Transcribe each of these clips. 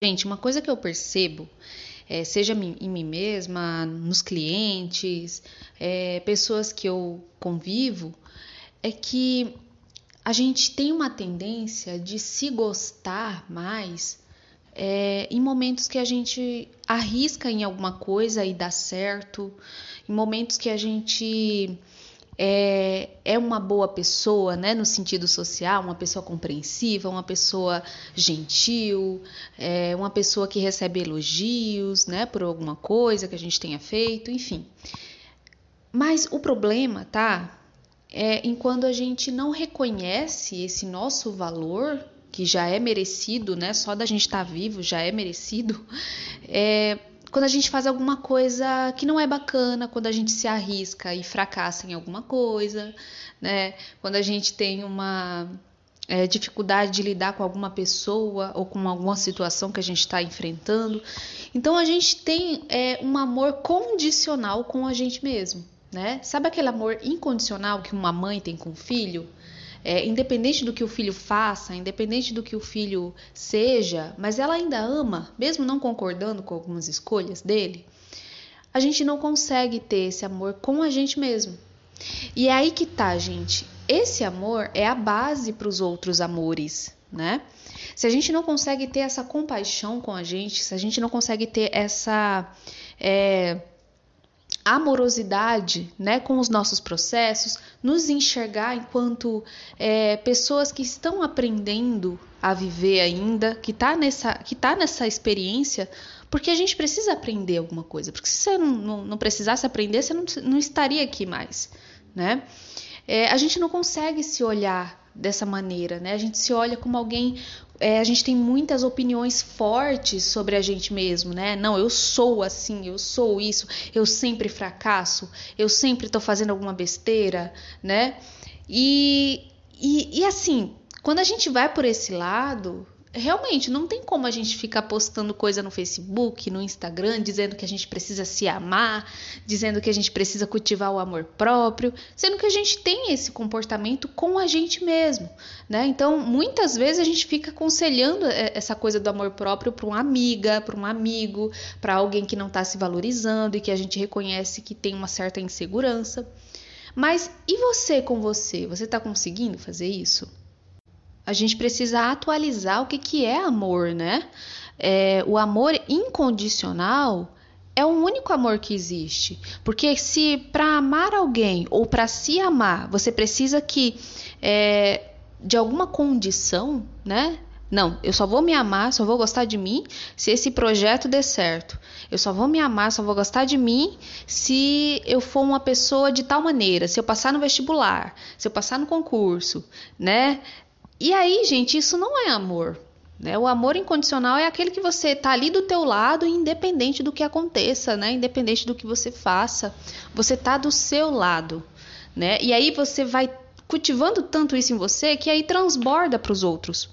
Gente, uma coisa que eu percebo, é, seja em mim mesma, nos clientes, é, pessoas que eu convivo, é que a gente tem uma tendência de se gostar mais é, em momentos que a gente arrisca em alguma coisa e dá certo, em momentos que a gente é, é uma boa pessoa, né, no sentido social, uma pessoa compreensiva, uma pessoa gentil, é, uma pessoa que recebe elogios, né, por alguma coisa que a gente tenha feito, enfim. Mas o problema, tá, é em quando a gente não reconhece esse nosso valor que já é merecido, né? Só da gente estar tá vivo já é merecido. É, quando a gente faz alguma coisa que não é bacana, quando a gente se arrisca e fracassa em alguma coisa, né? Quando a gente tem uma é, dificuldade de lidar com alguma pessoa ou com alguma situação que a gente está enfrentando. Então a gente tem é, um amor condicional com a gente mesmo, né? Sabe aquele amor incondicional que uma mãe tem com o filho? É, independente do que o filho faça, independente do que o filho seja, mas ela ainda ama, mesmo não concordando com algumas escolhas dele, a gente não consegue ter esse amor com a gente mesmo. E é aí que tá, gente. Esse amor é a base para os outros amores, né? Se a gente não consegue ter essa compaixão com a gente, se a gente não consegue ter essa é, amorosidade né, com os nossos processos, nos enxergar enquanto é, pessoas que estão aprendendo a viver ainda, que está nessa, que tá nessa experiência, porque a gente precisa aprender alguma coisa. Porque se você não, não, não precisasse aprender, você não, não estaria aqui mais. Né? É, a gente não consegue se olhar dessa maneira, né? A gente se olha como alguém é, a gente tem muitas opiniões fortes sobre a gente mesmo, né? Não, eu sou assim, eu sou isso, eu sempre fracasso, eu sempre estou fazendo alguma besteira, né? E, e, e assim, quando a gente vai por esse lado, realmente não tem como a gente ficar postando coisa no Facebook, no Instagram, dizendo que a gente precisa se amar, dizendo que a gente precisa cultivar o amor próprio, sendo que a gente tem esse comportamento com a gente mesmo, né? Então, muitas vezes a gente fica aconselhando é, essa coisa do amor próprio para uma amiga, para um amigo, para alguém que não está se valorizando e que a gente reconhece que tem uma certa insegurança. Mas e você com você? Você está conseguindo fazer isso? A gente precisa atualizar o que, que é amor, né? É, o amor incondicional é o único amor que existe. Porque se para amar alguém ou para se amar você precisa que é, de alguma condição, né? Não, eu só vou me amar, só vou gostar de mim se esse projeto der certo. Eu só vou me amar, só vou gostar de mim se eu for uma pessoa de tal maneira, se eu passar no vestibular, se eu passar no concurso, né? E aí, gente, isso não é amor. Né? O amor incondicional é aquele que você tá ali do teu lado, independente do que aconteça, né? Independente do que você faça, você tá do seu lado, né? E aí você vai cultivando tanto isso em você que aí transborda para os outros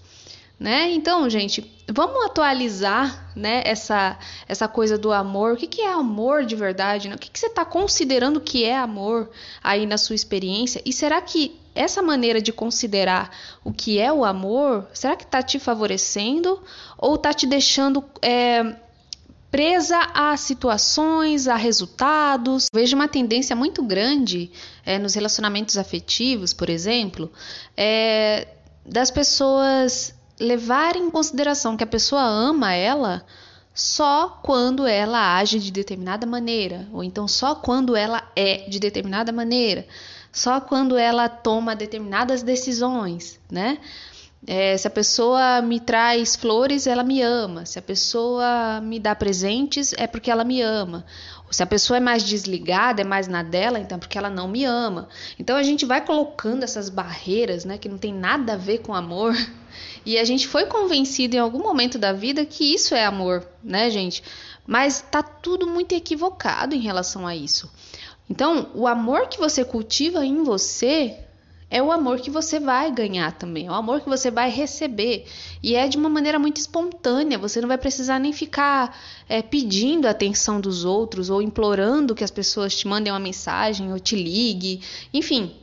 né? Então, gente, vamos atualizar, né, essa, essa coisa do amor. O que, que é amor de verdade? Né? O que, que você está considerando que é amor aí na sua experiência? E será que essa maneira de considerar o que é o amor, será que está te favorecendo ou está te deixando é, presa a situações, a resultados? Vejo uma tendência muito grande é, nos relacionamentos afetivos, por exemplo, é, das pessoas levar em consideração que a pessoa ama ela só quando ela age de determinada maneira, ou então só quando ela é de determinada maneira, só quando ela toma determinadas decisões, né? É, se a pessoa me traz flores, ela me ama. Se a pessoa me dá presentes, é porque ela me ama. Se a pessoa é mais desligada, é mais na dela, então é porque ela não me ama. Então a gente vai colocando essas barreiras, né, que não tem nada a ver com amor, e a gente foi convencido em algum momento da vida que isso é amor, né, gente? Mas tá tudo muito equivocado em relação a isso. Então, o amor que você cultiva em você é o amor que você vai ganhar também, é o amor que você vai receber. E é de uma maneira muito espontânea, você não vai precisar nem ficar é, pedindo a atenção dos outros ou implorando que as pessoas te mandem uma mensagem ou te ligue. Enfim,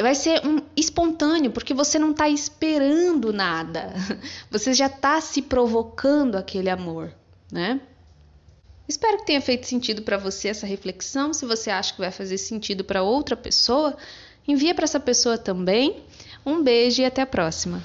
vai ser um espontâneo, porque você não está esperando nada. Você já está se provocando aquele amor, né? Espero que tenha feito sentido para você essa reflexão. Se você acha que vai fazer sentido para outra pessoa, envia para essa pessoa também. Um beijo e até a próxima.